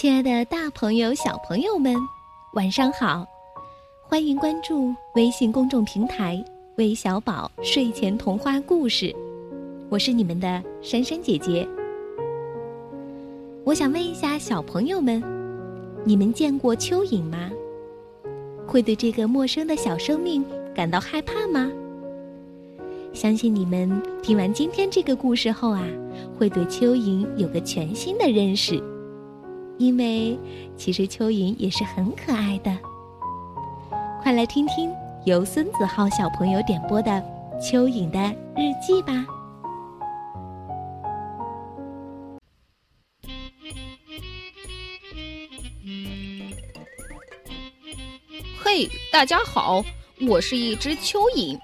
亲爱的，大朋友、小朋友们，晚上好！欢迎关注微信公众平台“微小宝睡前童话故事”，我是你们的珊珊姐姐。我想问一下小朋友们，你们见过蚯蚓吗？会对这个陌生的小生命感到害怕吗？相信你们听完今天这个故事后啊，会对蚯蚓有个全新的认识。因为其实蚯蚓也是很可爱的。快来听听由孙子浩小朋友点播的《蚯蚓的日记》吧。嘿，大家好，我是一只蚯蚓，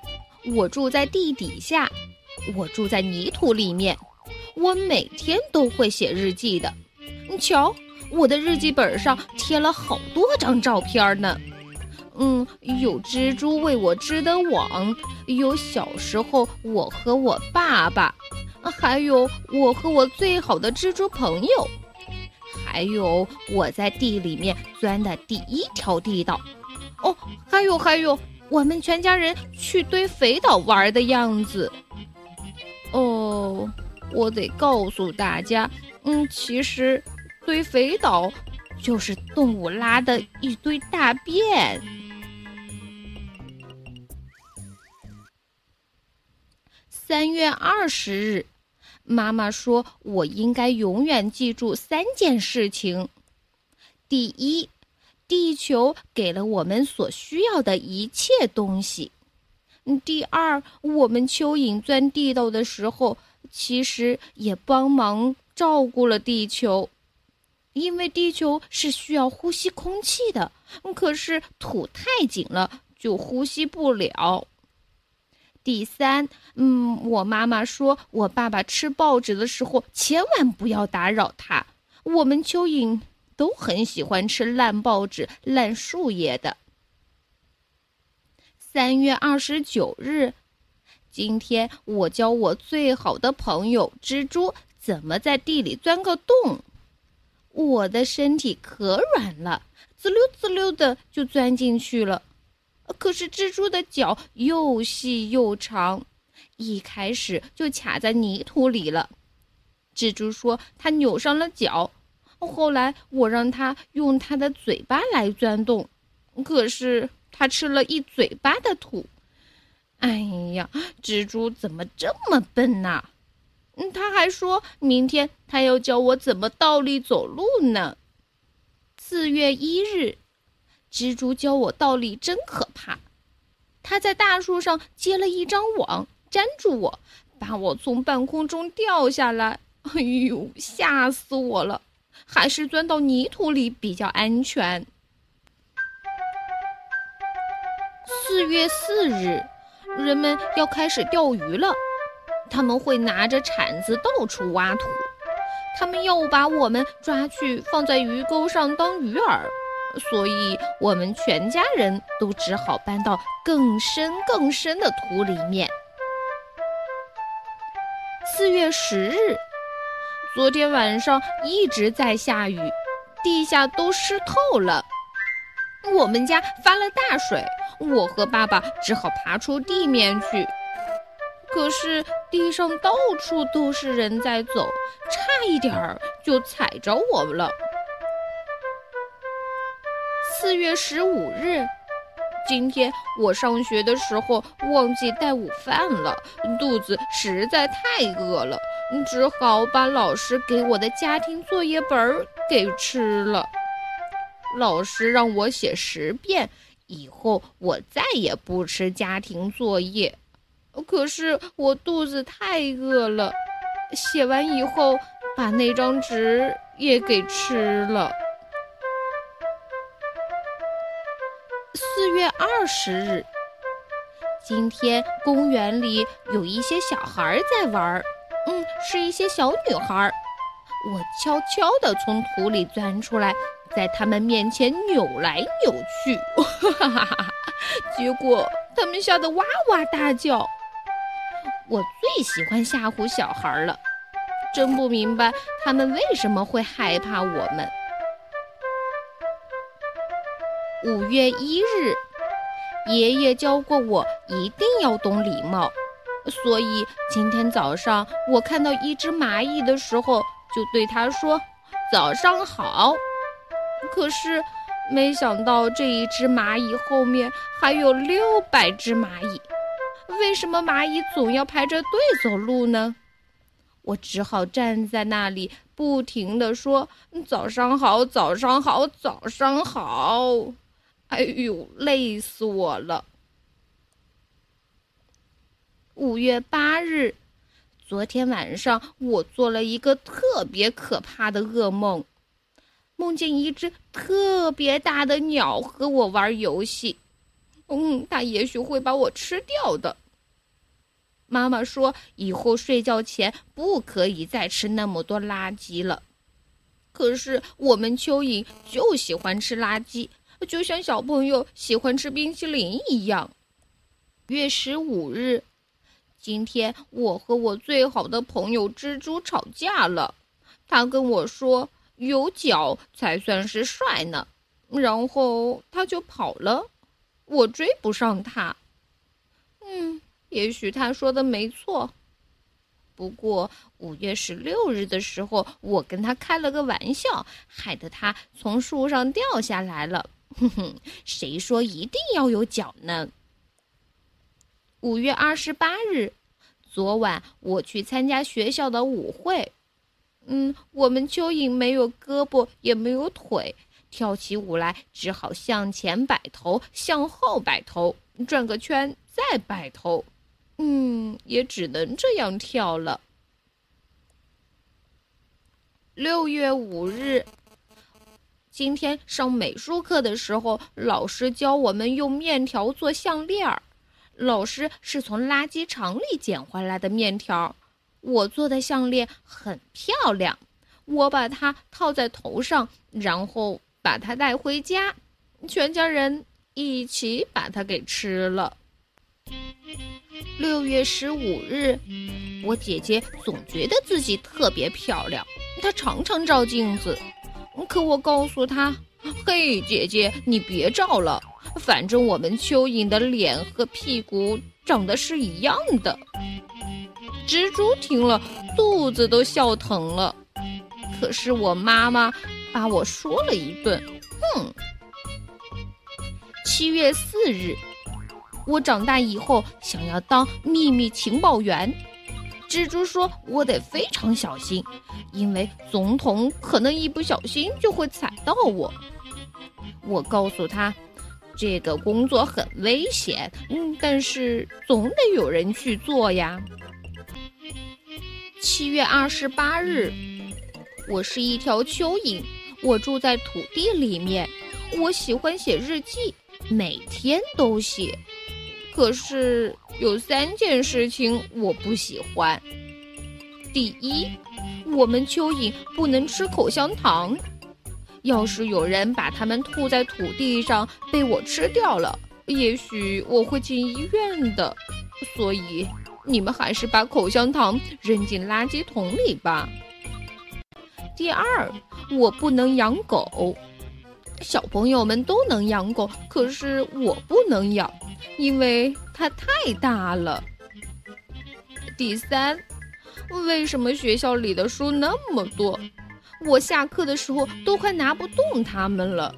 我住在地底下，我住在泥土里面，我每天都会写日记的。你瞧。我的日记本上贴了好多张照片呢，嗯，有蜘蛛为我织的网，有小时候我和我爸爸，还有我和我最好的蜘蛛朋友，还有我在地里面钻的第一条地道，哦，还有还有我们全家人去堆肥岛玩的样子。哦，我得告诉大家，嗯，其实。堆肥岛就是动物拉的一堆大便。三月二十日，妈妈说我应该永远记住三件事情：第一，地球给了我们所需要的一切东西；第二，我们蚯蚓钻地道的时候，其实也帮忙照顾了地球。因为地球是需要呼吸空气的，可是土太紧了，就呼吸不了。第三，嗯，我妈妈说我爸爸吃报纸的时候千万不要打扰他。我们蚯蚓都很喜欢吃烂报纸、烂树叶的。三月二十九日，今天我教我最好的朋友蜘蛛怎么在地里钻个洞。我的身体可软了，滋溜滋溜的就钻进去了。可是蜘蛛的脚又细又长，一开始就卡在泥土里了。蜘蛛说它扭伤了脚。后来我让它用它的嘴巴来钻洞，可是它吃了一嘴巴的土。哎呀，蜘蛛怎么这么笨呐？嗯，他还说明天他要教我怎么倒立走路呢。四月一日，蜘蛛教我倒立真可怕。他在大树上结了一张网，粘住我，把我从半空中掉下来。哎呦，吓死我了！还是钻到泥土里比较安全。四月四日，人们要开始钓鱼了。他们会拿着铲子到处挖土，他们要把我们抓去放在鱼钩上当鱼饵，所以我们全家人都只好搬到更深更深的土里面。四月十日，昨天晚上一直在下雨，地下都湿透了，我们家发了大水，我和爸爸只好爬出地面去。可是地上到处都是人在走，差一点儿就踩着我们了。四月十五日，今天我上学的时候忘记带午饭了，肚子实在太饿了，只好把老师给我的家庭作业本儿给吃了。老师让我写十遍，以后我再也不吃家庭作业。可是我肚子太饿了，写完以后把那张纸也给吃了。四月二十日，今天公园里有一些小孩在玩儿，嗯，是一些小女孩。我悄悄地从土里钻出来，在他们面前扭来扭去，哈哈哈哈！结果他们吓得哇哇大叫。我最喜欢吓唬小孩了，真不明白他们为什么会害怕我们。五月一日，爷爷教过我一定要懂礼貌，所以今天早上我看到一只蚂蚁的时候，就对它说：“早上好。”可是，没想到这一只蚂蚁后面还有六百只蚂蚁。为什么蚂蚁总要排着队走路呢？我只好站在那里，不停地说：“早上好，早上好，早上好。”哎呦，累死我了！五月八日，昨天晚上我做了一个特别可怕的噩梦。梦见一只特别大的鸟和我玩游戏，嗯，它也许会把我吃掉的。妈妈说以后睡觉前不可以再吃那么多垃圾了。可是我们蚯蚓就喜欢吃垃圾，就像小朋友喜欢吃冰淇淋一样。月十五日，今天我和我最好的朋友蜘蛛吵架了，他跟我说。有脚才算是帅呢，然后他就跑了，我追不上他。嗯，也许他说的没错。不过五月十六日的时候，我跟他开了个玩笑，害得他从树上掉下来了。哼哼，谁说一定要有脚呢？五月二十八日，昨晚我去参加学校的舞会。嗯，我们蚯蚓没有胳膊也没有腿，跳起舞来只好向前摆头，向后摆头，转个圈再摆头，嗯，也只能这样跳了。六月五日，今天上美术课的时候，老师教我们用面条做项链儿。老师是从垃圾场里捡回来的面条。我做的项链很漂亮，我把它套在头上，然后把它带回家，全家人一起把它给吃了。六月十五日，我姐姐总觉得自己特别漂亮，她常常照镜子，可我告诉她：“嘿，姐姐，你别照了，反正我们蚯蚓的脸和屁股长得是一样的。”蜘蛛听了，肚子都笑疼了。可是我妈妈把我说了一顿，哼。七月四日，我长大以后想要当秘密情报员。蜘蛛说：“我得非常小心，因为总统可能一不小心就会踩到我。”我告诉他：“这个工作很危险，嗯，但是总得有人去做呀。”七月二十八日，我是一条蚯蚓，我住在土地里面。我喜欢写日记，每天都写。可是有三件事情我不喜欢。第一，我们蚯蚓不能吃口香糖。要是有人把它们吐在土地上，被我吃掉了，也许我会进医院的。所以。你们还是把口香糖扔进垃圾桶里吧。第二，我不能养狗，小朋友们都能养狗，可是我不能养，因为它太大了。第三，为什么学校里的书那么多，我下课的时候都快拿不动它们了？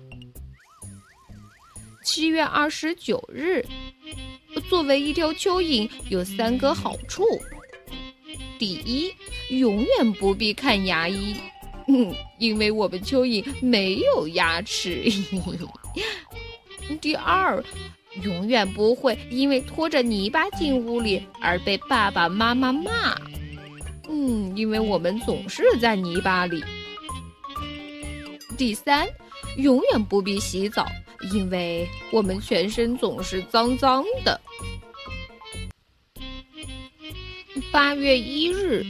七月二十九日。作为一条蚯蚓，有三个好处：第一，永远不必看牙医，嗯，因为我们蚯蚓没有牙齿；第二，永远不会因为拖着泥巴进屋里而被爸爸妈妈骂，嗯，因为我们总是在泥巴里；第三，永远不必洗澡。因为我们全身总是脏脏的。八月一日，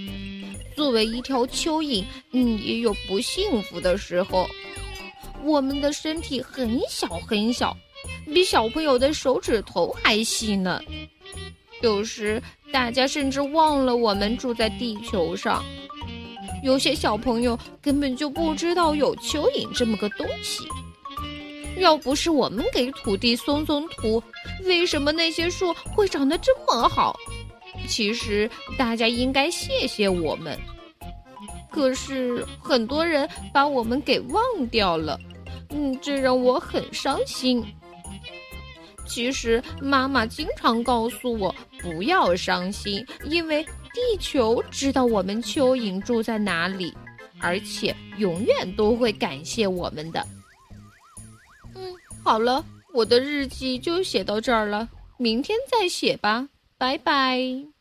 作为一条蚯蚓，嗯，也有不幸福的时候。我们的身体很小很小，比小朋友的手指头还细呢。有时大家甚至忘了我们住在地球上。有些小朋友根本就不知道有蚯蚓这么个东西。要不是我们给土地松松土，为什么那些树会长得这么好？其实大家应该谢谢我们。可是很多人把我们给忘掉了，嗯，这让我很伤心。其实妈妈经常告诉我不要伤心，因为地球知道我们蚯蚓住在哪里，而且永远都会感谢我们的。嗯，好了，我的日记就写到这儿了，明天再写吧，拜拜。